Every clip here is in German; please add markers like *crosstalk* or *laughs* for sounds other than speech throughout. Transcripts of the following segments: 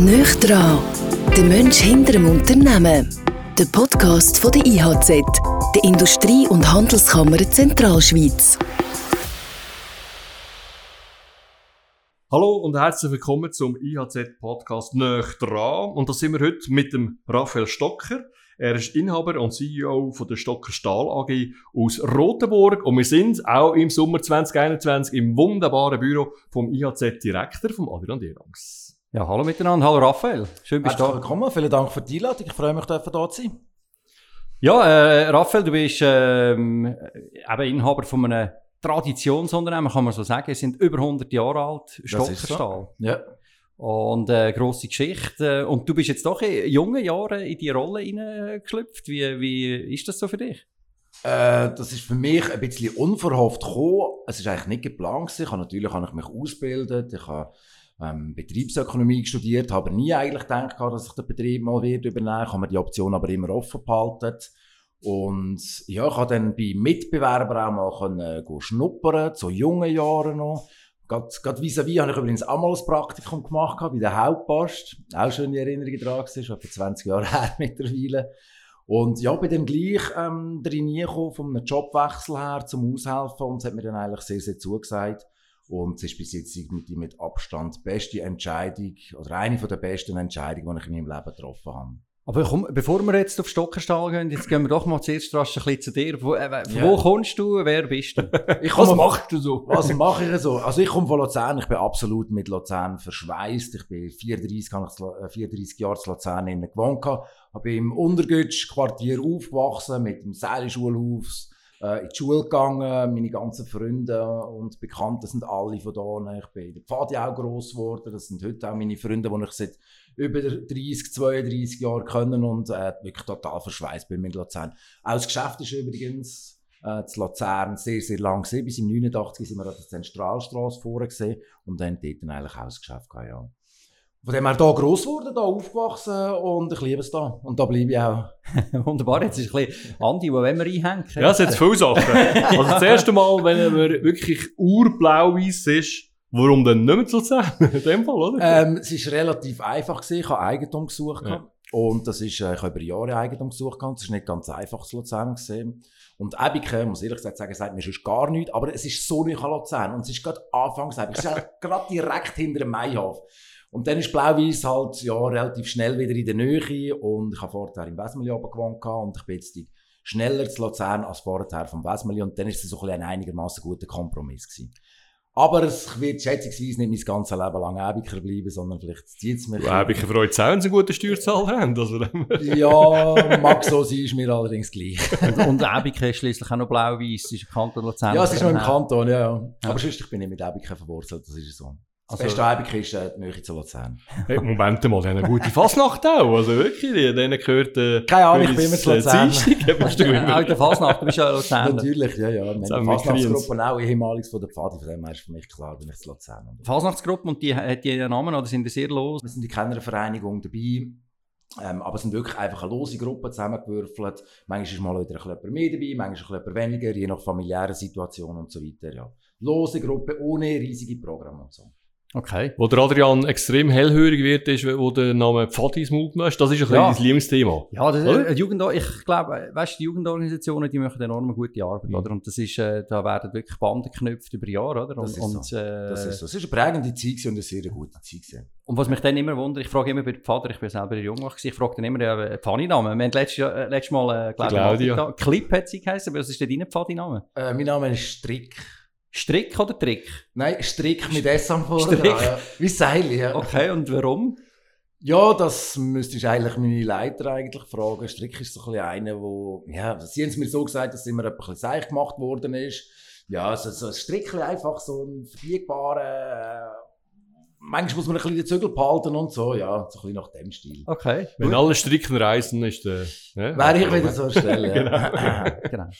Nöch dran, der Mensch hinter dem Unternehmen. Der Podcast von der IHZ, der Industrie- und Handelskammer Zentralschweiz. Hallo und herzlich willkommen zum IHZ-Podcast Nöch dran. Und da sind wir heute mit dem Raphael Stocker. Er ist Inhaber und CEO von der Stocker Stahl AG aus Rotenburg. Und wir sind auch im Sommer 2021 im wunderbaren Büro vom IHZ-Direktor, vom Adrian Dierlangs. Ja, hallo miteinander. Hallo Raphael. Schön bist du da. willkommen. Vielen Dank für die Einladung. Ich freue mich, da zu sein. Ja, äh, Raphael, du bist ähm, eben Inhaber von einem Traditionsunternehmen, kann man so sagen. Sie sind über 100 Jahre alt, Stockerstahl. So. Ja. Und äh, grosse Geschichte. Und du bist jetzt doch in jungen Jahren in die Rolle hineingeschlüpft. Wie, wie ist das so für dich? Äh, das ist für mich ein bisschen unverhofft gekommen. Es ist eigentlich nicht geplant. Ich habe natürlich habe ich mich ausgebildet. Ich habe ähm, Betriebsökonomie studiert, habe nie eigentlich gedacht, dass ich den Betrieb mal wird übernehmen. Ich habe mir die Option aber immer offen behalten. Und ja, ich habe dann bei Mitbewerbern auch mal können, äh, schnuppern, zu jungen Jahren noch. Gerade vis-à-vis habe ich übrigens auch mal ein Praktikum gemacht bei der Hauptpost. Auch schöne Erinnerungen dran schon etwa 20 Jahre *laughs* her mittlerweile. Und ja, bin dann gleich ähm, drin gekommen, von einem Jobwechsel her zum Aushelfen und es hat mir dann eigentlich sehr, sehr zugesagt. Und es ist bis jetzt irgendwie mit Abstand die beste Entscheidung oder eine der besten Entscheidungen, die ich in meinem Leben getroffen habe. Aber komm, bevor wir jetzt auf Stockerstall gehen, jetzt gehen wir doch mal zuerst rasch ein bisschen zu dir. Wo, äh, von yeah. wo kommst du? Wer bist du? *laughs* was machst du so? Was mache ich so? Also ich komme von Luzern. Ich bin absolut mit Luzern verschweißt. Ich bin 34, habe ich 34 Jahre in Luzern gewohnt. Ich bin im Untergütsch-Quartier aufgewachsen mit dem Seilschulhaus äh, in die Schule gegangen. Meine ganzen Freunde und Bekannten sind alle von da. Ich bin in der Pfadi auch gross geworden. Das sind heute auch meine Freunde, die ich seit über 30, 32 Jahren kennen und äh, wirklich total verschweißt bin mit Luzern. Auch das Geschäft ist übrigens äh, zu Luzern sehr, sehr lang gesehen. Bis im 89 sind wir an der Zentralstraße vorgesehen und dann dort dann eigentlich auch das Geschäft gehabt, ja. Von dem her hier gross geworden, hier aufgewachsen und ich liebe es da. Und da bleibe ich auch. *laughs* Wunderbar, jetzt ist ein bisschen Andi, wo wollen wir einhängen? Ja, es hat viele Sachen. also das erste Mal, wenn man wirklich urblau-weiss ist, warum dann nicht mehr zu Luzern? *laughs* In dem Fall, oder? Ähm, es war relativ einfach. Gewesen. Ich habe Eigentum gesucht. Ja. Und das ist, äh, ich habe über Jahre Eigentum gesucht. Das ist nicht ganz einfach zu Luzern gesehen. Und Ebike, muss ehrlich gesagt sagen, sagt mir sonst gar nichts. Aber es ist so nicht an Luzern. Und es ist gerade anfangs Es ist *laughs* gerade direkt hinter dem Maihof. Und dann ist Blau-Weiß halt ja, relativ schnell wieder in der Nähe und ich habe vorher im Wesmeli oben gewohnt und ich bin jetzt schneller zu Luzern als vorher vom Wesmeli und dann ist es so ein, ein einigermaßen guter Kompromiss gewesen. Aber es wird schätzungsweise nicht mein ganzes Leben lang Ebiker bleiben, sondern vielleicht zieht es mich. Ebiker freut sich auch, wenn sie eine gute Steuerzahl haben. Also ja, mag so sein, ist mir allerdings gleich. und, und Ebiker ist schließlich auch noch blau-weiß, ist im Kanton Luzern. Ja, es ist noch im Kanton, ja. ja. Aber sonst, ich bin nicht mit Ebiker verwurzelt, das ist so. Das also, beste äh, die Nähe zu Luzern. Hey, Moment mal, die haben eine gute Fasnacht auch. Also wirklich, denen gehört... Äh, Keine Ahnung, ich bin immer zu Luzern. Dienstag, *laughs* auch in der Fasnacht, du bist ja Luzern. Natürlich, ja, ja. Wir haben Fasnachtsgruppe auch ehemaliges von der Pfadi, von dem her ist für mich klar, bin ich zu Luzern. Fasnachtsgruppe, und die hat die einen Namen oder sind die sehr los? Wir sind in keiner Vereinigung dabei. Ähm, aber es sind wirklich einfach eine lose Gruppe zusammengewürfelt. Manchmal ist mal wieder ein bisschen mehr dabei, manchmal ein bisschen weniger, je nach familiären Situation und so weiter. Ja. Lose Gruppe ohne riesige Programme und so. Okay. Wo der Adrian extrem hellhörig wird, ist, wo der Name Pfadi ins Mund Das ist ein ja. dein Lieblingsthema. Ja, das, äh, Jugend, ich glaube, weißt, die Jugendorganisationen, die machen enorm gute Arbeit, mhm. oder? Und das ist, äh, da werden wirklich Banden geknüpft über Jahre, oder? Und, das ist und, so. Äh, das ist so. Es ist eine prägende Zeit und eine sehr gute Zeit Und was mich dann immer wundert, ich frage immer bei Pfader, ich bin selber Jungwach ich frage dann immer, ja, Pfadi-Namen. Wir haben letztes, äh, letztes Mal, äh, glaube Clip hat sie geheißen, was ist denn dein Pfadi-Name? Äh, mein Name ist Strick. Strick oder Trick? Nein, Strick mit S am Vorder. Strick. Ja. Wie Seil, ja. Okay, und warum? Ja, das müsstest du eigentlich meine Leiter eigentlich fragen. Strick ist so ein bisschen einer, wo, ja, sie haben es mir so gesagt, dass immer ein bisschen seich gemacht worden ist. Ja, so, so ein Strick einfach so ein verbiegbarer, äh, manchmal muss man ein bisschen den Zügel behalten und so, ja, so ein bisschen nach dem Stil. Okay. Wenn alle Stricken reisen, ist der, ne? Wäre ich wieder so eine Stelle, *laughs* genau. *laughs* genau.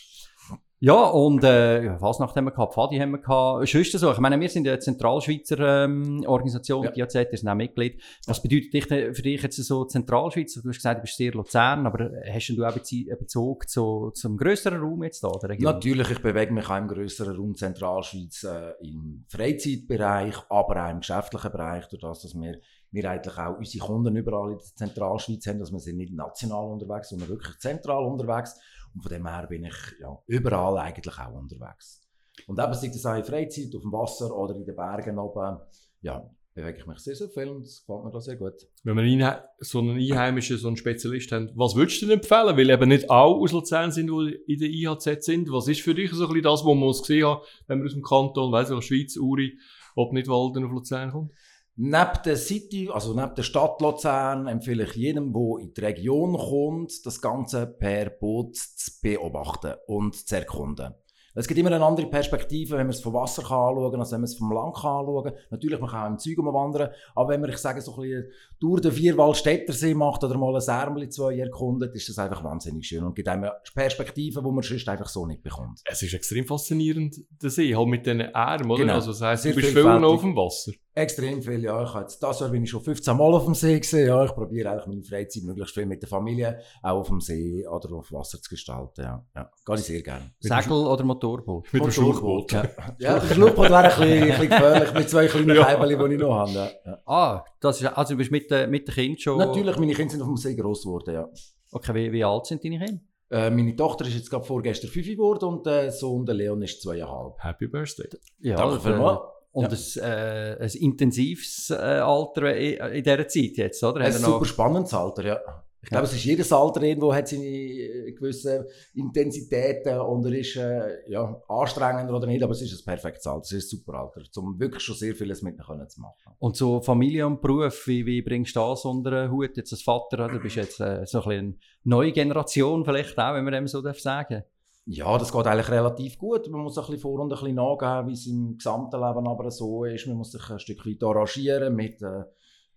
Ja, und äh, Fasnacht haben wir gehabt, Pfadi haben wir gehabt, Schüster so. Ich meine, wir sind eine Zentralschweizer ähm, Organisation, ja. die AZ, sind auch Mitglied. Was bedeutet dich, für dich jetzt so Zentralschweiz? Du hast gesagt, du bist sehr Luzern, aber hast du auch einen Bezug zu, zum grösseren Raum jetzt da, der Region? Natürlich, ich bewege mich auch im grösseren Raum Zentralschweiz äh, im Freizeitbereich, aber auch im geschäftlichen Bereich, durch das, dass wir wir eigentlich auch unsere Kunden überall in der Zentralschweiz haben, dass wir sind nicht national unterwegs, sondern wirklich zentral unterwegs. Und von dem her bin ich ja, überall eigentlich auch unterwegs. Und eben, sei das auch in Freizeit, auf dem Wasser oder in den Bergen oben, ja, bewege ich mich sehr, sehr viel und es gefällt mir da sehr gut. Wenn wir so einen Einheimischen, so einen Spezialist haben, was würdest du denn empfehlen? Weil eben nicht alle aus Luzern sind, die in der IHZ sind. Was ist für dich so ein bisschen das, was man gesehen hat, wenn man aus dem Kanton, weiss ich, Schweiz, Uri, ob nicht Walden auf Luzern kommt? Neben der City, also neben der Stadt Luzern, empfehle ich jedem, der in die Region kommt, das Ganze per Boot zu beobachten und zu erkunden. Es gibt immer eine andere Perspektive, wenn man es vom Wasser kann anschauen kann, als wenn man es vom Land kann anschauen kann. Natürlich, man kann auch im Zeug umwandern, aber wenn man, ich sage, so ein bisschen durch den Vierwaldstättersee macht oder mal ein Särmeli zwei erkundet, ist das einfach wahnsinnig schön und gibt einem Perspektiven, die man sonst einfach so nicht bekommt. Es ist extrem faszinierend, der See, halt mit diesen Armen, oder? Genau. Also das heisst, du bist viel auf dem Wasser. Extrem viel, ja. Ich jetzt, das Jahr bin ich schon 15 Mal auf dem See gesehen. Ja, ich probiere eigentlich meine Freizeit möglichst viel mit der Familie auch auf dem See oder auf Wasser zu gestalten. Ja, ja. Gehe ich sehr gerne. Segel oder Motorboot? Mit dem Schlauchboot. Ja, *laughs* ja der Schlauchboot wäre ein bisschen, ein bisschen gefährlich mit zwei kleinen ja. Die ich noch habe. Ja. Ah, das ist, also du bist mit, äh, mit den Kindern schon... Natürlich, meine Kinder sind auf dem See gross geworden, ja. Okay, wie, wie alt sind deine Kinder? Äh, meine Tochter ist jetzt gerade vorgestern 5 geworden und der Sohn, der Leon, ist zweieinhalb. Happy Birthday. Ja, Danke vielmals. Und ja. ein, äh, ein intensives äh, Alter in, in dieser Zeit jetzt, oder? Ein super spannendes Alter, ja. Ich glaube, es ist jedes Alter irgendwo hat seine äh, gewissen Intensitäten und er ist äh, ja, anstrengender oder nicht, aber es ist ein perfektes Alter, es ist ein super Alter, um wirklich schon sehr vieles mit ihnen zu machen. Und so Familie und Beruf, wie, wie bringst du das unter den Hut jetzt als Vater? Du bist jetzt äh, so ein eine neue Generation vielleicht auch, wenn man dem so sagen darf. Ja, das geht eigentlich relativ gut. Man muss ein bisschen vor und ein bisschen nachgeben, wie es im gesamten Leben aber so ist. Man muss sich ein Stück weit arrangieren mit äh,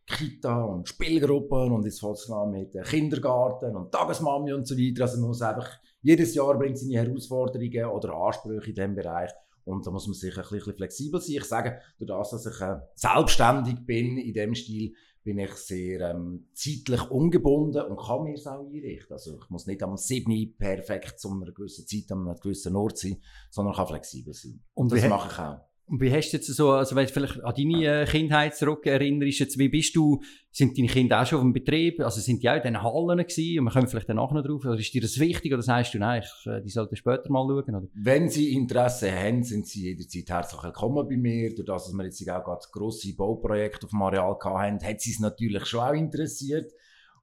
Kita und Spielgruppen und jetzt fällt es mit äh, Kindergarten und Tagesmami und so weiter. Also man muss einfach, jedes Jahr bringt seine Herausforderungen oder Ansprüche in diesem Bereich und da muss man sich ein bisschen flexibel sein. Ich sage, durch das, dass ich äh, selbstständig bin in dem Stil, bin ich sehr ähm, zeitlich ungebunden und kann mir es auch einrichten. Also ich muss nicht am 7 perfekt zu einer gewissen Zeit an einem gewissen Ort sein, sondern kann flexibel sein. Und das mache ich auch. Und wie hast du jetzt so, also wenn du vielleicht an deine äh, Kindheit zurück erinnerst, jetzt, wie bist du, sind deine Kinder auch schon auf dem Betrieb, also sind die auch in diesen Hallen gewesen und wir kommen vielleicht danach noch drauf, oder ist dir das wichtig oder sagst du, nein, ich, äh, die sollten später mal schauen, oder? Wenn sie Interesse haben, sind sie jederzeit herzlich willkommen bei mir, durch das, dass wir jetzt auch gerade grosse Bauprojekte auf dem Areal hatten, hat sie es natürlich schon auch interessiert.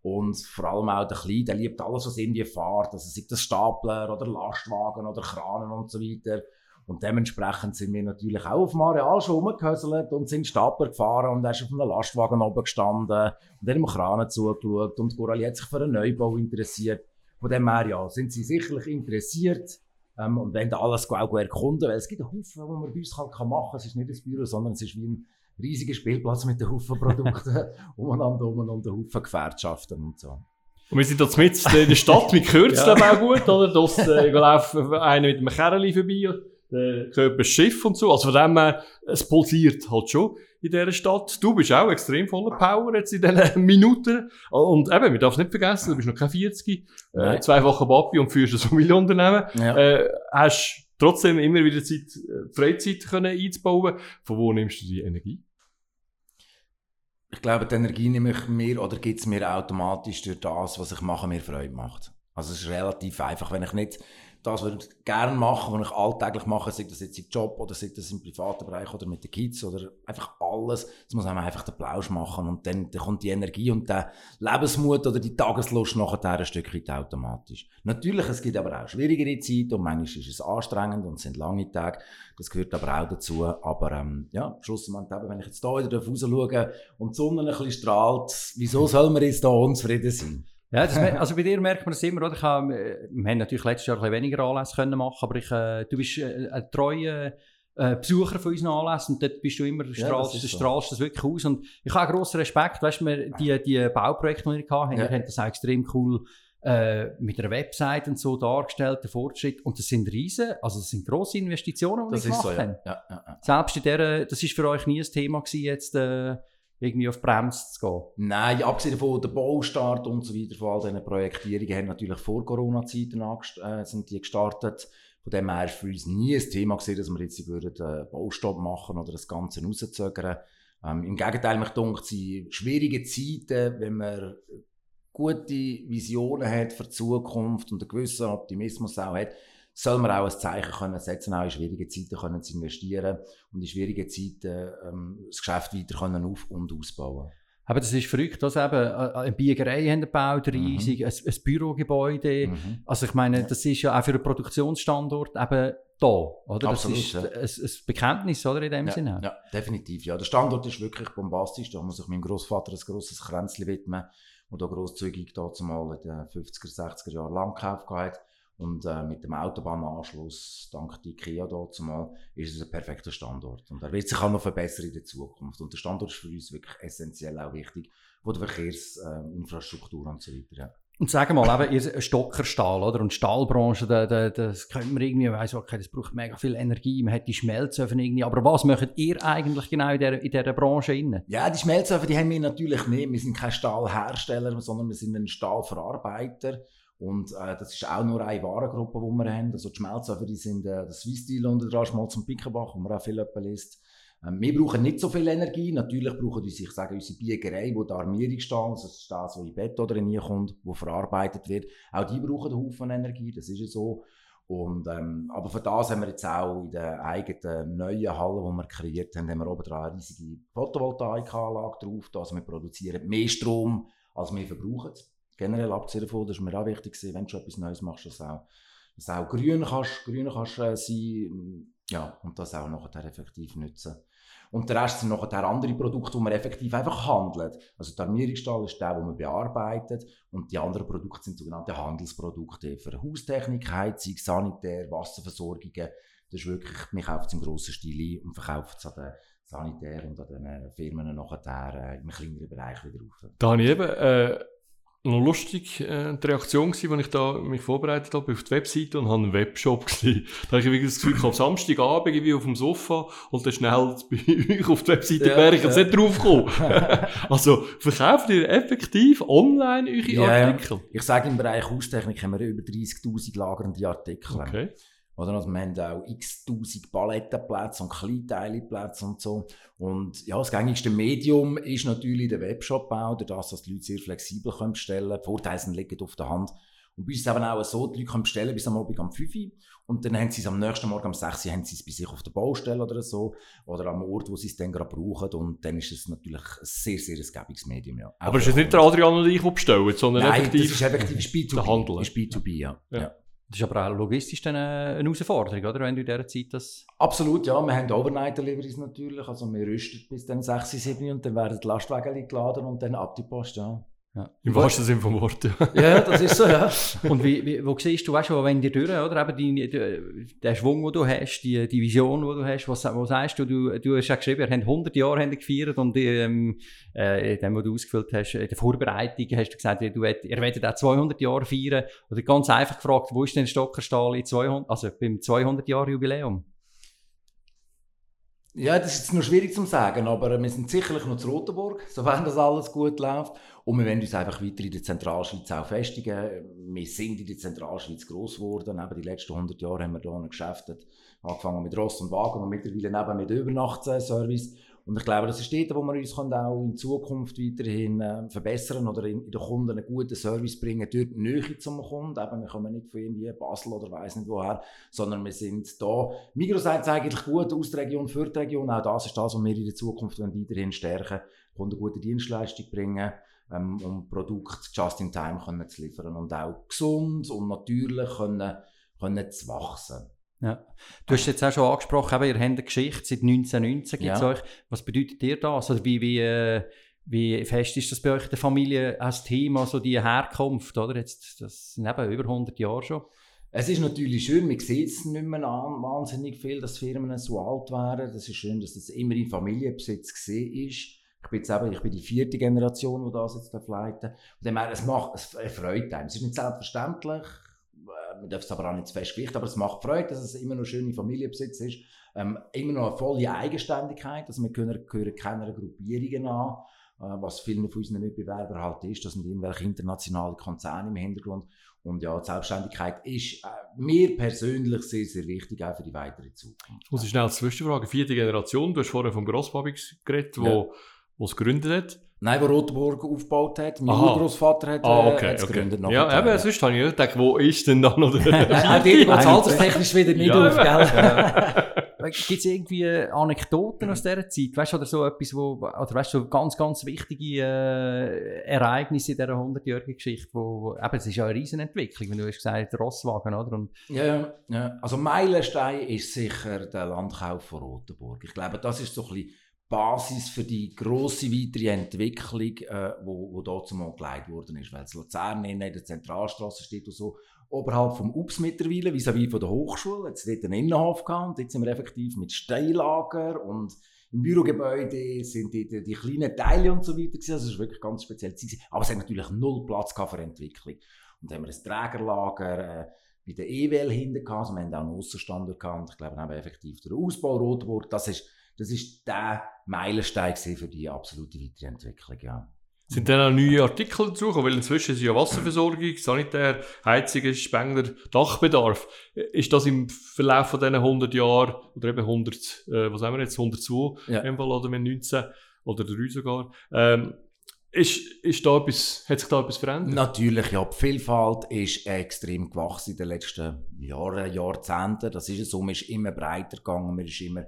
Und vor allem auch der Kleine, der liebt alles, was irgendwie fährt. Also sei das Stapler oder Lastwagen oder Kranen und so weiter. Und dementsprechend sind wir natürlich auch auf dem Areal schon rumgehöselt und sind Stapler gefahren und er ist auf einem Lastwagen oben gestanden und dann im Kranen zugeschaut und Coralie hat sich für einen Neubau interessiert. Von dem her, ja, sind sie sicherlich interessiert ähm, und wollen alles auch erkunden, weil es gibt einen Haufen, die man bei uns halt machen kann. Es ist nicht ein Büro, sondern es ist wie ein riesiger Spielplatz mit einem Haufen Produkten *laughs* *laughs* umeinander um und einem Haufen Gewerkschaften und so. Und wir sind jetzt mit in der Stadt, mit *laughs* Kürzeln ja. auch gut, oder? Das, äh, laufen einer mit einem Kerli vorbei Körper Schiff und so. Also von dem her, es pulsiert halt schon in dieser Stadt. Du bist auch extrem voller Power jetzt in diesen *laughs* Minuten. Und eben, wir dürfen nicht vergessen, du bist noch kein 40, äh, zweifacher Papi und führst ein *laughs* Familienunternehmen. Ja. Äh, hast trotzdem immer wieder Zeit, äh, Freizeit können einzubauen. Von wo nimmst du die Energie? Ich glaube, die Energie nehme ich mir oder gibt es mir automatisch durch das, was ich mache, mir Freude macht. Also es ist relativ einfach, wenn ich nicht das, was ich gerne mache, was ich alltäglich mache, sei das jetzt im Job oder sei das im privaten Bereich oder mit den Kids oder einfach alles, das muss man einfach den Plausch machen und dann, dann kommt die Energie und der Lebensmut oder die Tageslust nachher ein Stück weit automatisch. Natürlich, es gibt aber auch schwierigere Zeiten und manchmal ist es anstrengend und es sind lange Tage, das gehört aber auch dazu, aber ähm, ja, schlussendlich wenn ich jetzt hier wieder raus schaue und die Sonne ein bisschen strahlt, wieso soll man jetzt da unzufrieden sein? Ja, das, *laughs* also bei dir merkt man das immer, oder? Ich habe, äh, wir haben natürlich letztes Jahr ein bisschen weniger Anlässe können machen, aber ich, äh, du bist äh, ein treuer äh, Besucher von unseren Anlässen und dort bist du immer, strahlst, ja, das strahlst das wirklich aus und ich habe grossen Respekt, weißt du, die, die Bauprojekte, die wir hatten, ja. haben das auch extrem cool äh, mit einer Website und so dargestellt, der Fortschritt. Und das sind riesen, also das sind grosse Investitionen, die Das wir ist gemacht so, haben. ja. Ja, ja. Selbst in der, das ist für euch nie ein Thema gewesen, jetzt äh, irgendwie auf Bremse zu gehen. Nein, abgesehen von der Baustart und so weiter, von all diesen Projektierungen, haben natürlich vor Corona-Zeiten äh, sind die gestartet. Von dem her für uns nie ein Thema gewesen, dass wir jetzt würden, äh, Baustopp machen oder das Ganze rauszögern. Ähm, Im Gegenteil, mich dunkt, sie schwierige Zeiten, wenn man gute Visionen hat für die Zukunft und einen gewissen Optimismus auch hat, soll man auch ein Zeichen können setzen, auch in schwierigen Zeiten können zu investieren und in schwierigen Zeiten ähm, das Geschäft weiter können auf- und ausbauen. Aber das ist verrückt, dass eben äh, eine Biegerei haben gebaut, riesig, ein, ein Bürogebäude. Mhm. Also ich meine, das ist ja auch für einen Produktionsstandort eben da, oder? Absolut, das ist ja. ein, ein Bekenntnis, oder, in dem Ja, Sinne. ja, definitiv. Ja. Der Standort ist wirklich bombastisch. Da muss ich meinem Großvater ein grosses Kränzchen widmen, der da grosszügig dazu mal in den 50er, 60er Jahren lang gekauft hat. Und äh, mit dem Autobahnanschluss, dank der IKEA dazu mal, ist es ein perfekter Standort. Und er wird sich auch noch verbessern in der Zukunft. Und der Standort ist für uns wirklich essentiell auch wichtig, von der Verkehrsinfrastruktur äh, und so weiter. Ja. Und sagen wir mal, eben, ihr Stockerstahl, oder? Und Stahlbranche, da, da, das könnte man irgendwie, weiss, okay, das braucht mega viel Energie, man hat die Schmelzöfen irgendwie. Aber was macht ihr eigentlich genau in dieser, in dieser Branche innen? Ja, die Schmelzöfen, die haben wir natürlich nicht. Wir sind kein Stahlhersteller, sondern wir sind ein Stahlverarbeiter. Und äh, das ist auch nur eine Warengruppe, die wir haben. Also die Schmelzöfen, die sind äh, das Swiss-Deal unter dran, mal zum Pickenbach, wo man auch viel liest. Ähm, wir brauchen nicht so viel Energie. Natürlich brauchen unsere, ich sage, unsere Biegerei, wo der Armierungsstahl, also das Stahl, so in Bett oder reinkommt, wo verarbeitet wird, auch die brauchen einen Haufen Energie, das ist ja so. Und, ähm, aber für das haben wir jetzt auch in der eigenen neuen Halle, die wir kreiert haben, haben wir oben dran eine riesige Photovoltaikanlage drauf. Also wir produzieren mehr Strom, als wir verbrauchen. Generell abgesehen davon, das ist mir auch wichtig, gewesen, wenn du etwas Neues machst, dass auch, dass auch grün kannst, grün kannst äh, sein ja, und das auch nachher effektiv nutzen. Und der Rest sind nachher andere Produkte, die man effektiv einfach handelt. Also der Armierungsstahl ist der, den man bearbeitet und die anderen Produkte sind sogenannte Handelsprodukte für Haustechnik, Heizung, Sanitär, Wasserversorgungen. Das ist wirklich, man kauft es im grossen Stil ein und verkauft es an den Sanitär und an den Firmen nachher äh, im kleineren Bereich wieder auf. Da eben äh, noch lustig äh, die Reaktion gewesen, als ich da mich vorbereitet habe auf die Webseite und habe einen Webshop gesehen. *laughs* Da habe ich wirklich das Gefühl, ich habe am Samstagabend irgendwie auf dem Sofa und dann schnell *laughs* bei euch auf die Webseite Ja, wäre ich jetzt ja. nicht drauf gekommen. *laughs* also verkauft ihr effektiv online eure ja. Artikel? Ich sage, im Bereich Haustechnik haben wir über 30'000 lagernde Artikel. Okay. Oder? Also wir haben auch x-tausend Palettenplätze und Kleinteileplätze und so. Und ja, das gängigste Medium ist natürlich der Webshop auch, durch das, dass die Leute sehr flexibel können bestellen können. Vorteile sind liegen auf der Hand. Und bei uns ist es eben auch so, die Leute können bestellen bis am Abend um 5 Uhr und dann haben sie es am nächsten Morgen um 6 Uhr haben sie es bei sich auf der Baustelle oder so oder am Ort, wo sie es dann gerade brauchen und dann ist es natürlich ein sehr, sehr ein gäbiges Medium, ja. Aber es ist nicht der Adrian und ich, die bestellen, sondern Nein, effektiv... das ist effektiv ist B2B. der Handel. Ist B2B, ja. Ja. ja. Das ist aber auch logistisch eine eine Herausforderung, oder? Wenn du in dieser Zeit das... Absolut, ja. Wir haben Overnight-Deliveries natürlich. Also wir rüsten bis dann 6, 7 und dann werden die Lastwagen geladen und dann ab die Post, ja. Ja. Im wahrsten Sinne vom Wort, ja. Ja, das ist so, ja. *laughs* Und wie, wie, wo siehst du, weißt du, wenn dir durch, oder? Eben die, die, der Schwung, den du hast, die, die Vision, die du hast, was, was sagst du? Du, du hast ja geschrieben, ihr habt 100 Jahre haben gefeiert und ähm, äh, in dem, was du ausgefüllt hast, in der Vorbereitung hast du gesagt, du wollt, ihr werdet auch 200 Jahre feiern. Oder ganz einfach gefragt, wo ist denn Stockerstahl in 200, also beim 200 Jahre Jubiläum? Ja, das ist jetzt noch schwierig zu sagen, aber wir sind sicherlich noch zu Rotenburg, sofern das alles gut läuft. Und wir wollen uns einfach weiter in der Zentralschweiz auch festigen. Wir sind in der Zentralschweiz gross geworden. Eben die letzten 100 Jahre haben wir hier geschäftet. Angefangen mit Ross und Wagen und mittlerweile eben mit Übernachtsservice. Und ich glaube, das ist dort, wo wir uns auch in Zukunft weiterhin äh, verbessern oder in, in den Kunden einen guten Service bringen, dort Nähe zum Kunden. Eben, wir kommen nicht von irgendwie Basel oder weiss nicht woher, sondern wir sind da. Migros sagt es eigentlich gut aus der Region für die Region. Auch das ist das, was wir in der Zukunft wollen weiterhin stärken Kunden gute Dienstleistung bringen ähm, um Produkte just in time können zu liefern und auch gesund und natürlich können, können zu wachsen. Ja. Du hast jetzt auch schon angesprochen, eben, ihr habt eine Geschichte, seit 1919 gibt es Ja. euch. Was bedeutet dir das? Oder wie, wie, äh, wie fest ist das bei euch der Familie als Thema, so die Herkunft, oder? Jetzt, das sind eben über 100 Jahre schon. Es ist natürlich schön, man sieht es nicht mehr an, wahnsinnig viel, dass Firmen so alt wären. Das ist schön, dass das immer in Familienbesitz gesehen ist. Ich bin jetzt eben, ich bin die vierte Generation, die das jetzt leiten darf. es macht, es freut einem. Es ist nicht selbstverständlich, äh, man darf es aber auch nicht zu fest gewichten, aber es macht Freude, dass es immer noch schöne Familienbesitz ist. Ähm, immer noch eine volle Eigenständigkeit, also wir gehören, gehören keiner Gruppierungen an, äh, was vielen von unseren Mitbewerbern halt ist, das sind irgendwelche internationale Konzerne im Hintergrund. Und ja, die Selbstständigkeit ist äh, mir persönlich sehr, sehr wichtig, auch für die weitere Zukunft. Muss ich schnell Zwischenfrage. Vierte Generation, du hast vorher vom Grosspapi geredet, wo, ja. Wo es gegründet hat. Nein, wo Rotenburg aufgebaut hat. Mein Urgroßvater hat ah, okay, äh, okay. gegründet. Ja, eben, sonst habe ich gedacht, wo ist denn da noch *laughs* der... Auch dir geht es alterstechnisch wieder nicht ja, auf, gell? *laughs* Gibt es irgendwie Anekdoten aus dieser Zeit? Weißt du, oder so etwas, wo, oder weißt du, so ganz, ganz wichtige äh, Ereignisse in dieser 100-jährigen Geschichte, wo, wo, eben, es ist ja eine Riesenentwicklung, wenn du hast gesagt, Rosswagen, oder? Und ja, ja, also Meilenstein ist sicher der Landkauf von Rotenburg. Ich glaube, das ist so ein bisschen Basis für die grosse weitere Entwicklung, äh, wo, wo dort zumal geleitet worden ist. Weil es Luzern in der Zentralstraße steht und so, oberhalb vom UPS mittlerweile, vis-à-vis von der Hochschule. Jetzt dort einen Innenhof gehabt jetzt sind wir effektiv mit Steillager und im Bürogebäude sind die, die, kleinen Teile und so weiter gewesen. Also es war wirklich ganz speziell. Aber es hat natürlich null Platz für Entwicklung. Und dann haben wir ein Trägerlager, äh, bei der EWL hinten gehabt. Also wir haben auch einen Aussenstandort gehabt. Ich glaube, haben wir effektiv der Ausbau Rotburg. Das ist das ist der Meilenstein für die absolute Weiterentwicklung. Ja. Sind dann auch neue Artikel dazu Weil inzwischen ist ja Wasserversorgung, Sanitär, Heizungen, Spengler, Dachbedarf. Ist das im Verlauf von diesen 100 Jahren, oder eben 100, äh, was haben wir jetzt, 102 ja. im Fall, oder mit 19, oder 3 sogar, ähm, ist, ist da etwas, hat sich da etwas verändert? Natürlich, ja. Die Vielfalt ist extrem gewachsen in den letzten Jahren, Jahrzehnten. Das ist so, man ist immer breiter gegangen, man ist immer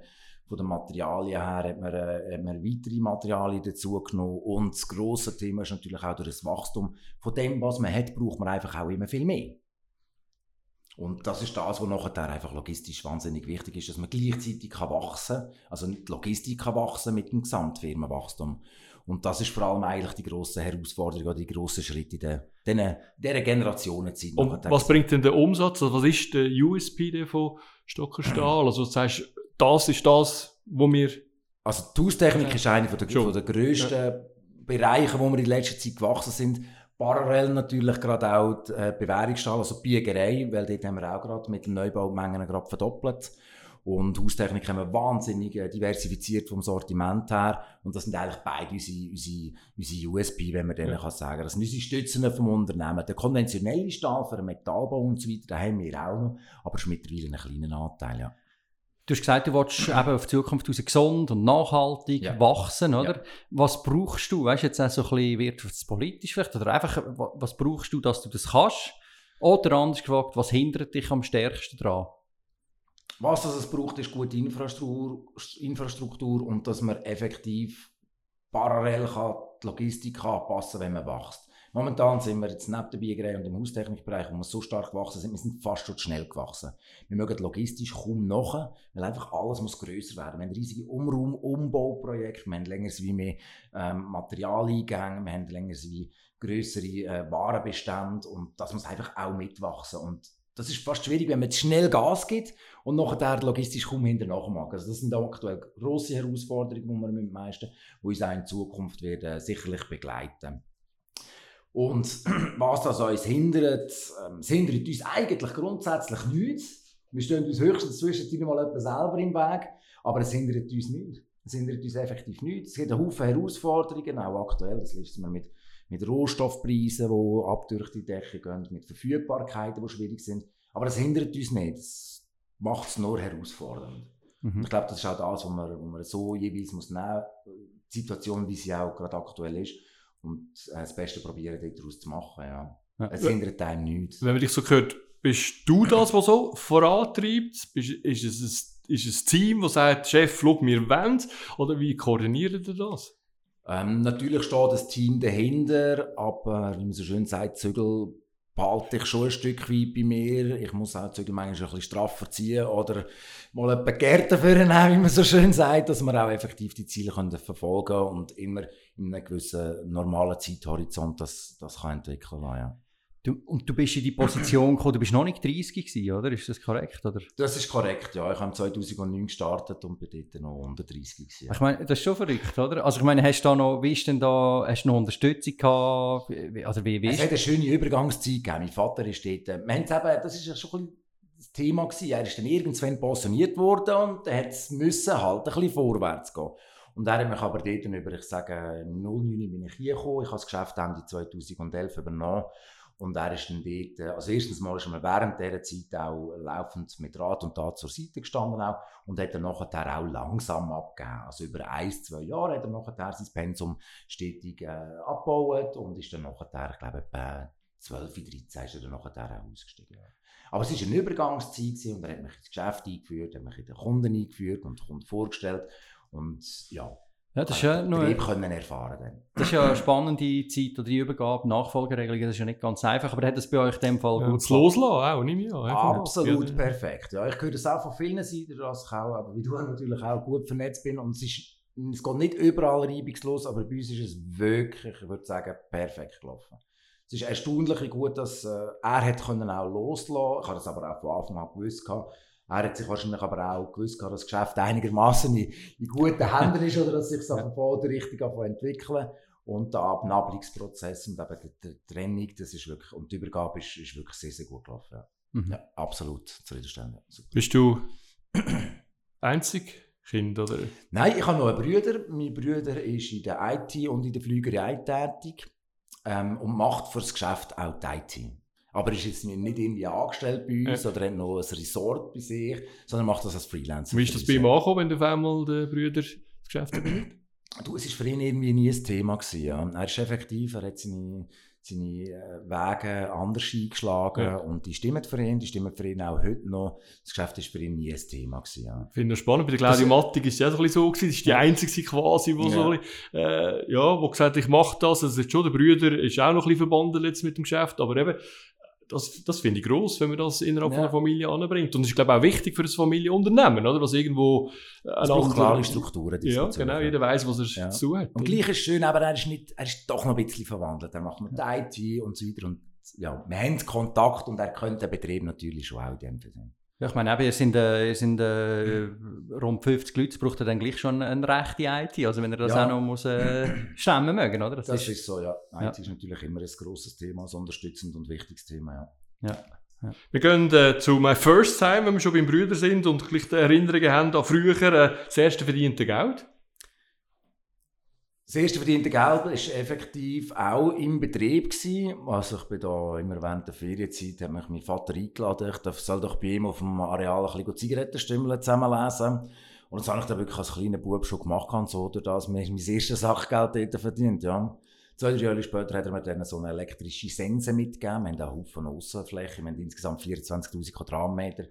von den Materialien her hat man, äh, hat man weitere Materialien dazugenommen. Und das grosse Thema ist natürlich auch durch das Wachstum. Von dem, was man hat, braucht man einfach auch immer viel mehr. Und das ist das, was nachher einfach logistisch wahnsinnig wichtig ist, dass man gleichzeitig kann wachsen kann. Also die Logistik kann wachsen mit dem Gesamtfirmenwachstum. Und das ist vor allem eigentlich die grosse Herausforderung oder die grossen Schritte in der, dieser, dieser Generationenzeit. Und was bringt denn der Umsatz? Also was ist der USP von Stocker Stahl? Also du sagst, das ist das, wo wir... Also die Haustechnik ja. ist einer der, von der grössten ja. Bereiche, wo wir in letzter Zeit gewachsen sind. Parallel natürlich gerade auch die äh, Bewährungsstall, also die Biegerei, weil dort haben wir auch gerade mit den Neubaumengen gerade verdoppelt. Und Haustechnik haben wir wahnsinnig äh, diversifiziert vom Sortiment her. Und das sind eigentlich beide unsere, unsere, unsere USP, wenn man denen ja. kann sagen. Das sind unsere Stützen vom Unternehmen. Der konventionelle Stahl für den Metallbau und so weiter, den haben wir auch noch. Aber es ist mittlerweile ein kleiner Anteil, ja. Du hast gesagt, du willst *clears throat* eben auf die Zukunft raus gesund und nachhaltig ja. wachsen, oder? Ja. Was brauchst du? Weißt du, jetzt auch so ein bisschen wirtschaftspolitisch vielleicht, oder einfach, was brauchst du, dass du das kannst? Oder anders gefragt, was hindert dich am stärksten daran? Was es braucht, ist gute Infrastruktur, Infrastruktur und dass man effektiv parallel kann die Logistik anpassen kann, wenn man wächst. Momentan sind wir jetzt neben der Biegerei und im Haustechnikbereich, wo wir so stark gewachsen sind, wir sind fast schon schnell gewachsen. Wir mögen logistisch kaum nach, weil einfach alles muss grösser werden. Wir haben riesige Umraum, Umbauprojekte, wir haben länger wie mehr ähm, Materialeingänge, wir haben länger wie größere äh, Warenbestände und das muss einfach auch mitwachsen. Und das ist fast schwierig, wenn man schnell Gas gibt und nachher logistisch kaum hinterher mag. Also das sind aktuell grosse Herausforderungen, die wir mit meisten, die uns auch in Zukunft werden, sicherlich begleiten. Und *clears throat* was das uns hindert, ähm, es hindert uns eigentlich grundsätzlich nichts. Wir stehen uns höchstens zwischendurch mal etwas selber im Weg, aber es hindert uns nicht. Es hindert uns effektiv nichts. Es gibt einen Haufen Herausforderungen, auch aktuell, das liest man mit, mit Rohstoffpreisen, die ab durch die Decke gehen, mit Verfügbarkeiten, die schwierig sind. Aber es hindert uns nicht. Es macht es nur herausfordernd. Mhm. Ich glaube, das ist auch das, was man, was man so jeweils muss nehmen muss. Die Situation, wie sie auch gerade aktuell ist und äh, das Beste probieren, daraus zu machen. Ja. Ja. Es hindert einem nichts. Wenn man dich so hört, bist du das, was so vorantreibt? Bist, ist, es ein, ist es ein Team, das sagt, Chef, schau, wir wollen? Oder wie koordiniert ihr das? Ähm, natürlich steht das Team dahinter, aber wie man so schön sagt, Zügel behalte ich schon ein Stück weit bei mir. Ich muss auch Zügel manchmal ein bisschen straffer ziehen oder mal etwas Gärten führen, wie man so schön sagt, dass wir auch effektiv die Ziele können verfolgen und immer in einem gewissen normalen Zeithorizont das, das kann entwickeln kann. Ja. Du, und du bist in die Position gekommen, du bist noch nicht 30 gewesen, oder? Ist das korrekt? Oder? Das ist korrekt, ja. Ich habe 2009 gestartet und bin dort noch unter 30 gewesen. Ich meine, das ist schon verrückt, oder? Also ich meine, hast du da noch, wie ist denn da, hast du noch Unterstützung gehabt? Also wie, wie es hat eine schöne Übergangszeit gegeben. Mein Vater ist dort, äh, wir haben eben, das ist ja schon ein das Thema gewesen. Er ist dann irgendwann pensioniert worden und er musste halt ein bisschen vorwärts gehen. Und er hat mich aber dort über, ich sage, 09 bin ich hier gekommen. Ich habe das Geschäft Ende 2011 übernommen. Und er ist dann dort, äh, also erstens mal ist er während dieser Zeit auch laufend mit Rat und Tat zur Seite gestanden auch und hat dann nachher auch langsam abgegeben. Also über ein, zwei Jahre hat er nachher sein Pensum stetig äh, abgebaut und ist dann nachher, ich glaube, bei 12, 13 ist er dann nachher auch ausgestiegen. Aber es war eine Übergangszeit und er hat mich ins Geschäft eingeführt, hat mich in den Kunden eingeführt und den Kunden vorgestellt und ja, ja, das ist ja noch, können erfahren dann. Das ist ja eine spannende Zeit oder die Übergabe, Nachfolgeregelungen, das ist ja nicht ganz einfach, aber hat das bei euch in dem Fall ja, gut das Loslassen auch, nicht mehr. Absolut ja. perfekt. Ja, ich höre das auch von vielen Seiten, dass ich auch, aber wie du *laughs* natürlich auch gut vernetzt bin und es ist es geht nicht überall reibungslos, aber bei uns ist es wirklich, ich würde sagen, perfekt gelaufen. Es ist erstaunlich gut, dass äh, er hat können auch loslassen. Ich habe das aber auch von Anfang an gewusst. Gehabt. Er hat sich wahrscheinlich aber auch gewusst, dass das Geschäft einigermaßen in, in guten Händen ist oder dass sich so *laughs* von der Richtung entwickeln und der Abnabelungsprozess und eben die, die, Trennung, das ist wirklich, und die Übergabe ist, ist wirklich sehr, sehr gut gelaufen. Ja, mhm. ja absolut zufriedenstellend. Ja, Bist du *clears throat* einzig Kind, oder? Nein, ich habe noch einen Bruder. Mein Bruder ist in der IT und in der Flügerei tätig ähm, und macht für das Geschäft auch die IT. Aber er ist jetzt nicht irgendwie angestellt bei uns ja. oder hat noch ein Resort bei sich, sondern macht das als Freelancer. Wie ist das bei ihm angekommen, wenn du auf einmal den Brüder das Geschäft übernimmt? Du, es war für ihn irgendwie nie ein Thema. Gewesen, ja. Er ist effektiv, er hat seine, seine äh, Wege anders eingeschlagen ja. und die stimmen für ihn, die stimmen für ihn auch heute noch. Das Geschäft war für ihn nie ein Thema. Gewesen, ja. Ich finde es spannend, bei der Claudia Mattig ist es ja so, so gewesen, das ist die einzige quasi, wo ja. so, äh, ja, wo gesagt ich mache das, also schon der Brüder ist auch noch ein bisschen verbunden jetzt mit dem Geschäft, aber eben, das, das finde ich groß, wenn man das innerhalb ja. von einer Familie anbringt. Und das ist, glaube ich, auch wichtig für das Familienunternehmen, oder? Was irgendwo es braucht klare Strukturen. Ja, genau, jeder weiß, was er ja. zu hat. Und gleich ist es schön, aber er ist, nicht, er ist doch noch ein bisschen verwandelt. Er macht mit IT und so weiter. Und ja, wir haben Kontakt und er könnte den Betrieb natürlich schon auch dämpfen. Ja, ich meine, eben, ihr sind, äh, ihr sind äh, rund 50 Leute, braucht er dann gleich schon eine rechte IT, also wenn er das ja. auch noch muss, äh, *clears throat* stemmen mögen, oder? Das, das ist, ist, so, ja. IT ja. ist natürlich immer ein grosses Thema, ein unterstützend und wichtiges Thema, ja. ja. Ja. Wir gehen äh, zu My First Time, wenn wir schon beim Brüder sind und gleich Erinnerungen haben an früher äh, das erste verdiente Geld. Das erste verdiente Geld war effektiv auch im Betrieb. Gewesen. Also ich bin da immer während der Ferienzeit, hat mich mein Vater eingeladen, ich soll doch bei ihm auf dem Areal ein bisschen Zigarettenstümmeln zusammenlesen. Und das habe ich dann wirklich als kleiner Bub schon gemacht, so, dass mir mein erstes Sachgeld dort verdient. Ja. Zwei, drei Jahre später hat er mir dann so eine elektrische Sense mitgegeben. Wir haben einen Haufen Aussenfläche, wir haben insgesamt 24'000 Quadratmeter.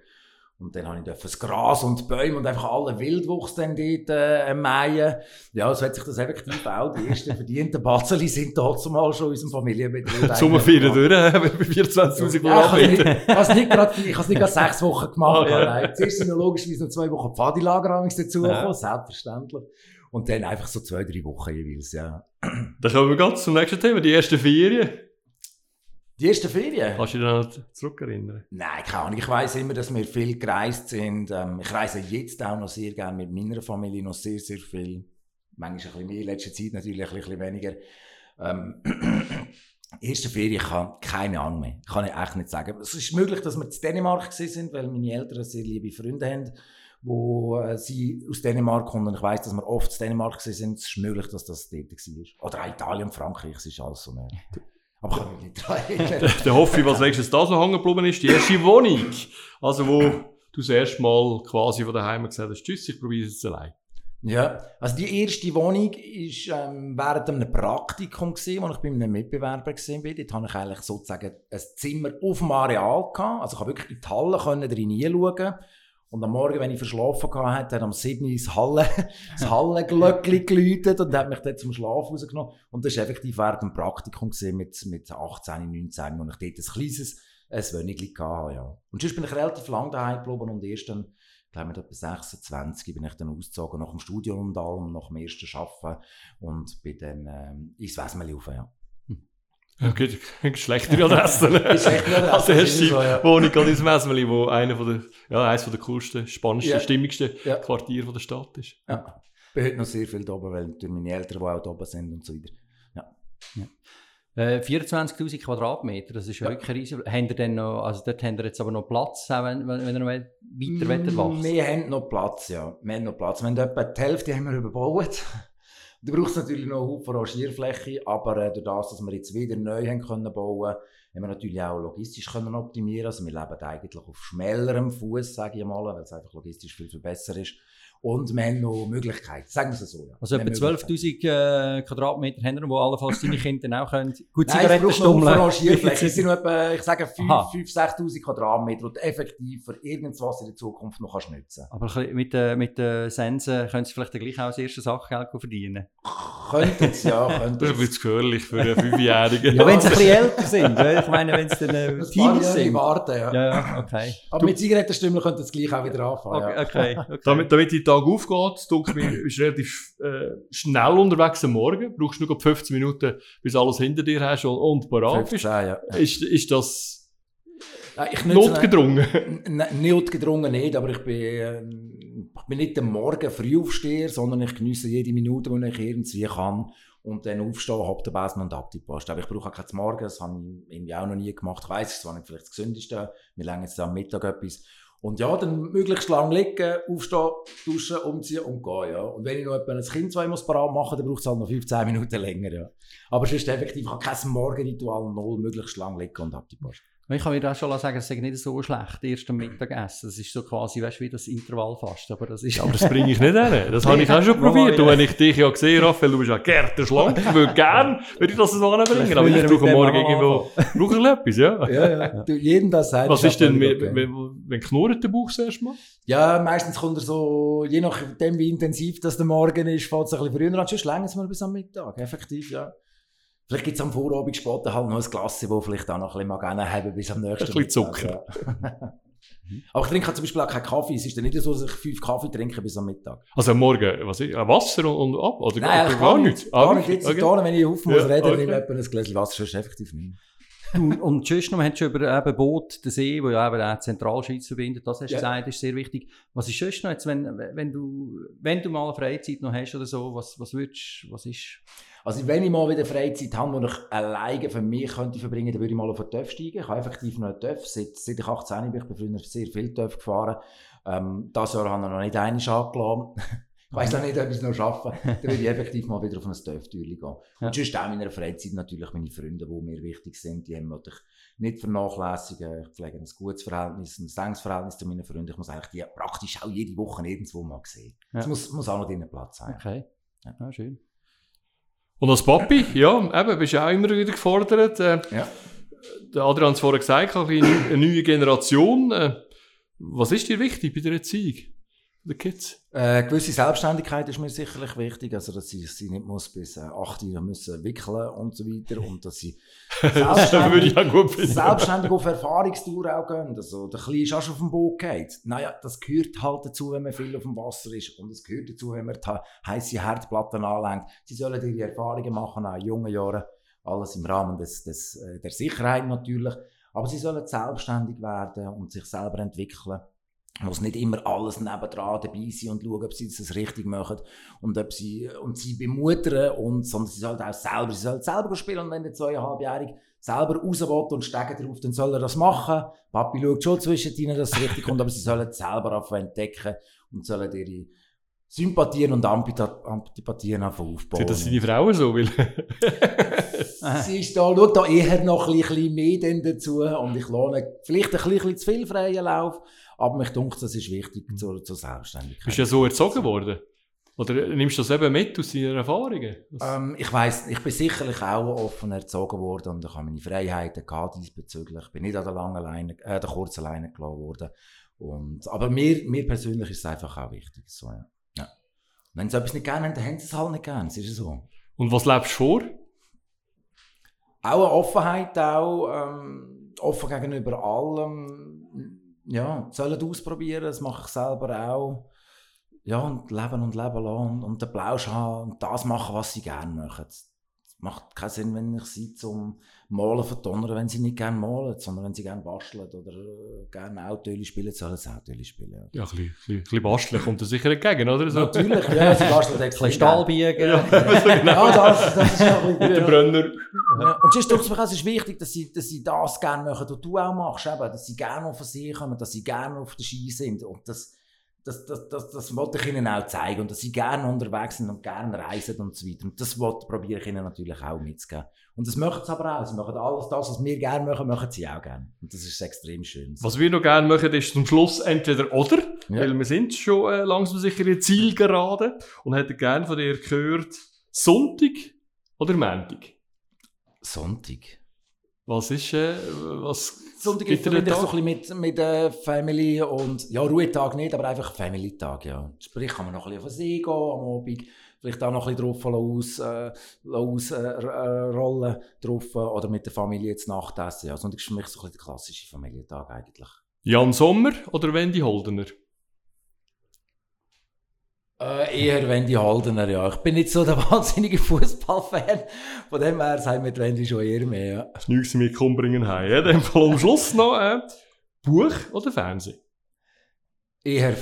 Und dann habe ich das Gras und die Bäume und einfach alle Wildwuchs dann dort äh, mähen. Ja, so hat sich das effektiv auch. Die ersten *laughs* verdienten Batzeli sind trotzdem mal schon in unserem Familienbetrieb. Sommerfeiern durch, bei 24'000 Quadratmeter. ich habe es nicht gerade, sechs Wochen gemacht. Oh, ja. Nein, zuerst sind logischerweise noch zwei Wochen Pfadilager dazu ja. selbstverständlich. Und dann einfach so zwei, drei Wochen jeweils, ja. Dann kommen wir ganz zum nächsten Thema, die ersten Ferien. Die ersten Ferien? Kannst du dich noch zurückerinnern? Nein, keine Ahnung. Ich weiss immer, dass wir viel gereist sind. Ähm, ich reise jetzt auch noch sehr gerne mit meiner Familie, noch sehr, sehr viel. Manchmal ein bisschen mehr, in letzter Zeit natürlich ein bisschen weniger. Ähm, *clears throat* erste Ferien, ich habe keine Ahnung mehr. Kann ich echt nicht sagen. Es ist möglich, dass wir in Dänemark sind, weil meine Eltern sehr liebe Freunde haben, wo äh, sie aus Dänemark kommen. Und ich weiss, dass wir oft in Dänemark sind. Es ist möglich, dass das dort war. Oder Italien, Frankreich, es ist alles so mehr. Aber kann mich nicht erinnern. Der hoffe ich, was nächstes da so hängen geblieben ist, die erste Wohnung. Also, wo du das erste Mal quasi von daheim gesagt hast, tschüss, ich probiere es jetzt allein. Ja, also die erste Wohnung war ähm, während einem Praktikum, gewesen, wo ich bei einem Mitbewerber war. Dort hatte ich eigentlich sozusagen ein Zimmer auf dem Areal. Gehabt. Also ich konnte wirklich in die Halle reinschauen. Und am Morgen, wenn ich verschlafen hatte, hat am 7 Uhr das, Halle, *laughs* das Hallenglöckchen geläutet und hat mich dann zum Schlaf rausgenommen. Und das war effektiv während dem Praktikum mit, mit 18, 19, wo ich dort ein kleines ein Wönigli hatte. Ja. Und sonst bin ich relativ lang daheim geblieben und erst dann, ich glaube mit etwa 26 bin ich dann ausgezogen nach dem Studium und allem, nach dem ersten Arbeiten und bin dann ähm, ins Wesmeli rauf, ja. Okay, echt nicht Also hast du so, ja. Wohnung gerade ins Mesmeli, wo einer von der, ja, eines von der coolsten, spannendsten, Ja. stimmigsten Ja. Quartiere von der Stadt ist. Ja. Ich bin heute noch sehr viel da oben, weil natürlich meine Eltern, die auch da oben sind und so weiter. Äh, 24'000 Quadratmeter, das ist ja Ja. wirklich riesig. Habt ihr denn noch, also dort habt ihr jetzt aber noch Platz, auch wenn, wenn, wenn ihr noch weiter wollt wachsen Mm, Wir haben noch Platz, ja. Wir haben noch Platz. Wir haben etwa die Hälfte haben wir überbaut. Da braucht es natürlich noch einen Haufen Rangierfläche, aber äh, durch das, dass wir jetzt wieder neu haben können bauen haben wir natürlich auch logistisch können optimieren Also wir leben eigentlich auf schmälerem Fuß, sage ich mal, weil es einfach logistisch viel, viel besser ist. Und wir haben noch Möglichkeiten, sagen wir es so. Ja. Also etwa haben Möglichkeiten. 12'000 äh, Quadratmeter haben wir, wo allenfalls deine Kinder auch können *laughs* gut Nein, Zigaretten stummeln. Haufen Rangierfläche. Es sind *laughs* noch etwa, ich sage, 5'000, Aha. 6'000 Quadratmeter, die du effektiv für irgendwas in der Zukunft noch kannst nutzen Aber ein bisschen mit, äh, mit den Sensen können sie vielleicht gleich auch das erste Sachgeld verdienen. Könnten es, ja, *laughs* könnten Das sie. bisschen gefährlich für einen Fünfjährigen. Ja, wenn sie ein bisschen älter sind. Ich meine, wenn sie dann äh, Teenies sind. warten, ja. Ja, okay. Aber mit Zigarettenstümmeln könnte es gleich auch wieder anfangen. Okay, Ja. okay. okay. Damit, damit dein Tag aufgeht, du *coughs* bist relativ äh, schnell unterwegs am Morgen. Brauchst nur gerade 15 Minuten, bis alles hinter dir hast und, und parat 15, bist. ja. Ist, ist das Nein, ich notgedrungen? Notgedrungen nicht, aber ich bin, ähm, ich bin nicht der Morgen früh aufsteher, sondern ich genieße jede Minute, wo ich irgendwie kann. Und dann aufstehen, hab den Besen und ab die Post. Aber ich brauche auch kein Morgen, das habe ich irgendwie auch noch nie gemacht. Ich weiss, es zwar nicht vielleicht das Gesündeste, wir legen jetzt am Mittag etwas. Und ja, dann möglichst lang liegen, aufstehen, duschen, umziehen und gehen, ja. Und wenn ich noch etwa ein Kind zwei muss parat machen, dann braucht es halt noch 15 Minuten *laughs* länger, ja. Aber sonst effektiv, ich habe kein Morgenritual, null, möglichst lang liegen und ab die Post. Ich kann mir auch schon sagen, es ist nicht so schlecht, erst am Mittagessen. Das ist so quasi, weißt du, wie das Intervallfasten. Aber das ist. Aber das bringe ich nicht hin. Das *laughs* habe ich auch schon probiert. Und wenn ich dich ja gesehen Raphael, du bist ja gärter schlank. Ich würde gerne, würde ich das so anbringen. Aber ich brauche morgen irgendwo, brauche ich etwas, ja. Ja, ja. Du, jedem das sagt. Was ist denn, wenn, knurrt der Bauch das erste Mal? Ja, meistens kommt er so, je nachdem wie intensiv das der Morgen ist, fällt es ein bisschen früher an. Sonst länger es mal bis am Mittag, effektiv, ja. Vielleicht gibt es am Vorabend später halt noch ein Glas, das vielleicht auch noch ein bisschen mal gerne haben bis am nächsten Ein bisschen Mittag, Ja. *laughs* Aber ich trinke zum Beispiel auch keinen Kaffee. Es ist dann nicht so, dass ich fünf Kaffee trinke bis am Mittag. Also am Morgen, was ist, äh, Wasser und, und ab? Oder Nein, gar, eigentlich gar nichts? Ah, Gar nicht. wirklich? Jetzt okay. wenn ich auf muss Ja, reden, okay. nehme ich ein Gläschen Wasser, sonst effektiv nicht. Du, und sonst noch, wir haben schon über eben Boot, den See, wo ja eben auch die Zentralschweiz verbindet, das hast du Ja. gesagt, ist sehr wichtig. Was ist sonst noch jetzt, wenn, wenn, du, wenn du mal eine Freizeit noch hast oder so, was, was würdest was ist? Also wenn ich mal wieder Freizeit habe, die ich alleine für mich könnte verbringen, dann würde ich mal auf einen TÜV steigen. Ich habe effektiv noch einen TÜV. Seit, seit ich 18 bin, ich bin früher sehr viel TÜV gefahren. Ähm, das Jahr habe ich noch nicht einmal angelassen. *laughs* ich weiss noch nicht, ob ich es noch schaffe. Dann würde ich effektiv mal wieder auf ein TÜV-Türchen gehen. Ja. Und sonst auch in meiner Freizeit natürlich meine Freunde, die mir wichtig sind. Die haben natürlich nicht vernachlässigen. Ich pflege ein gutes Verhältnis, ein enges Verhältnis zu meinen Freunden. Ich muss eigentlich die praktisch auch jede Woche irgendwo mal sehen. Es Ja. muss, muss auch noch drinnen Platz sein. Okay. Ja, schön. Und als Papi, ja, eben, bist du auch immer wieder gefordert. Äh, Ja. Der Adrian hat es vorhin gesagt, eine neue Generation. Äh, was ist dir wichtig bei der Erziehung der Kids? Äh, gewisse Selbstständigkeit ist mir sicherlich wichtig, also dass sie, sie nicht muss bis äh, 8 Uhr müssen wickeln und so weiter und dass sie *laughs* Das ich gut finden. selbstständig auf Erfahrungstour auch gehen. Also, der Kleine ist auch schon auf dem Boot geht. Naja, das gehört halt dazu, wenn man viel auf dem Wasser ist und es gehört dazu, wenn man die heisse Herdplatten anlenkt. Sie sollen ihre Erfahrungen machen, auch in jungen Jahren. Alles im Rahmen des, des, äh, der Sicherheit natürlich. Aber sie sollen selbstständig werden und sich selber entwickeln. Muss nicht immer alles nebendran dabei sein und schauen, ob sie das richtig machen und ob sie, und sie bemuttern und, sondern sie sollen auch selber, sie sollen selber spielen und wenn der zweieinhalbjährige selber raus will und steigen drauf, dann soll er das machen. Papi schaut schon zwischen ihnen, dass es richtig kommt, aber sie sollen selber anfangen entdecken und sollen ihre Sympathien und Antipathien anfangen aufbauen. Sind das deine Frauen so? Weil *laughs* Sie ist da, schaut da eher noch ein bisschen mehr dazu und ich lohne vielleicht ein bisschen zu viel freien Lauf, aber mich denke, das ist wichtig zur, zur Selbstständigkeit. bist du ja so erzogen worden? Oder nimmst du das eben mit aus deinen Erfahrungen? Das- Ähm, ich weiss, ich bin sicherlich auch offen erzogen worden und ich habe meine Freiheiten gehabt diesbezüglich. Ich bin nicht an der langen Leine, äh, der kurzen Leine gelassen worden. Und, aber mir, mir persönlich ist es einfach auch wichtig. So, ja. Ja. Wenn sie etwas nicht gerne haben, dann haben sie es halt nicht gerne. Es ist so. Und was lebst du vor? Auch eine Offenheit, auch ähm, offen gegenüber allem. Ja, sollen ausprobieren, das mache ich selber auch. Ja, und leben und leben lassen und, den Plausch haben und das machen, was sie gerne machen. Macht keinen Sinn, wenn ich sie zum Malen verdonnere, wenn sie nicht gerne malen, sondern wenn sie gerne basteln oder äh, gerne Autöli spielen, sollen sie Autöli spielen. Ja, Ja, ein bisschen, bisschen, bisschen basteln kommt da sicher entgegen, oder? So. Natürlich, *laughs* ja, sie basteln Ein bisschen Stahl biegen. Ja, *laughs* genau. Ja, das, das ist ja ein bisschen, Der Brenner. Ja. Und sonst mich auch, es ist wichtig, dass sie, dass sie das gerne machen, was du auch machst, eben, dass sie gerne auf den See kommen, dass sie gerne auf der Ski sind und das, das, das, das, das wollte ich ihnen auch zeigen und dass sie gerne unterwegs sind und gerne reisen und so weiter. Und das probiere ich ihnen natürlich auch mitzugeben. Und das machen sie aber auch. Sie machen alles das, was wir gerne machen, machen sie auch gerne. Und das ist extrem schön. Was wir noch gerne machen, ist zum Schluss entweder oder, Ja. weil wir sind schon äh, langsam sicher in Zielgerade und hätten gerne von dir gehört, Sonntag oder Montag? Sonntag. Was ist, äh, was Sonntag ist verbinde ich so ein bisschen mit, mit äh, Family und, ja, Ruhetag nicht, aber einfach Family-Tag, ja. Sprich, kann man noch ein bisschen auf den See gehen am Abend, vielleicht auch noch ein bisschen drauf aus, äh, aus äh, äh, rollen drauf, äh, oder mit der Familie jetzt Nachtessen, ja. Sonntag ist für mich so ein bisschen der klassische Familientag eigentlich. Jan Sommer oder Wendy Holdener? Äh, eher Wendy Holdener, ja. Ich bin nicht so der *laughs* wahnsinnige Fußballfan, von dem her mir die Wendy schon eher mehr, ja. Das Nüchse mit umbringen heim. Ja, dann Fall am Schluss noch äh, Buch oder Fernsehen? eher.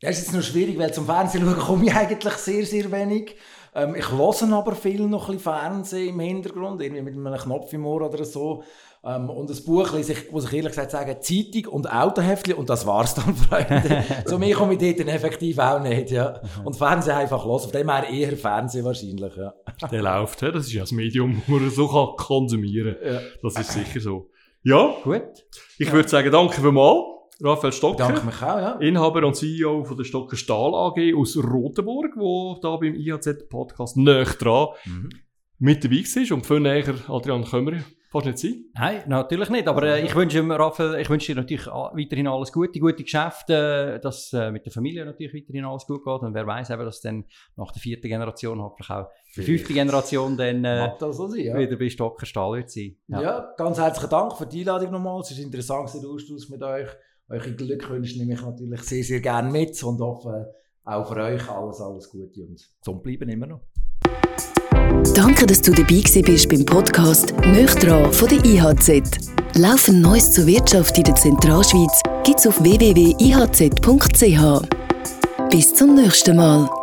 Das ist jetzt noch schwierig, weil zum Fernsehen schauen komme ich eigentlich sehr, sehr wenig. Ähm, ich höre aber viel noch ein bisschen Fernsehen im Hintergrund, irgendwie mit einem Knopf im Ohr oder so. Ähm, und das Buch ich, muss ich ehrlich gesagt sagen, Zeitung und Autoheftchen und das war's dann, *laughs* Freunde. Zu mir komme ich dort dann effektiv auch nicht, ja. Und Fernsehen einfach los, auf dem her eher Fernsehen wahrscheinlich, ja. *laughs* Der läuft, das ist ja das Medium, das man so kann konsumieren kann. ja. Das ist sicher so. Ja, Gut. ich würde sagen, danke vielmals, Raphael Stocker. Danke mich auch, ja. Inhaber und CEO von der Stocker Stahl AG aus Rotenburg, wo da beim IHZ-Podcast näher dran Mhm. mit dabei war. Und viel näher, Adrian, wir fast nicht sein. Nein, natürlich nicht. Aber äh, ich wünsche ihm, Raphael, ich wünsche dir natürlich weiterhin alles Gute, gute Geschäfte, äh, dass äh, mit der Familie natürlich weiterhin alles gut geht. Und wer weiß eben, dass dann nach der vierten Generation hoffentlich auch die fünfte Generation dann äh, sein, ja. wieder bei Stocker Stahl wird sein. Ja. ganz herzlichen Dank für die Einladung nochmal. Es ist interessant, der Austausch mit euch. Eure Glückwünsche nehme ich natürlich sehr, sehr gerne mit und hoffe auch für euch alles, alles Gute und zum Bleiben immer noch. Danke, dass du dabei bist beim Podcast «Nöchtran» von der IHZ. Laufend Neues zur Wirtschaft in der Zentralschweiz gibt's auf www.ihz.ch. Bis zum nächsten Mal.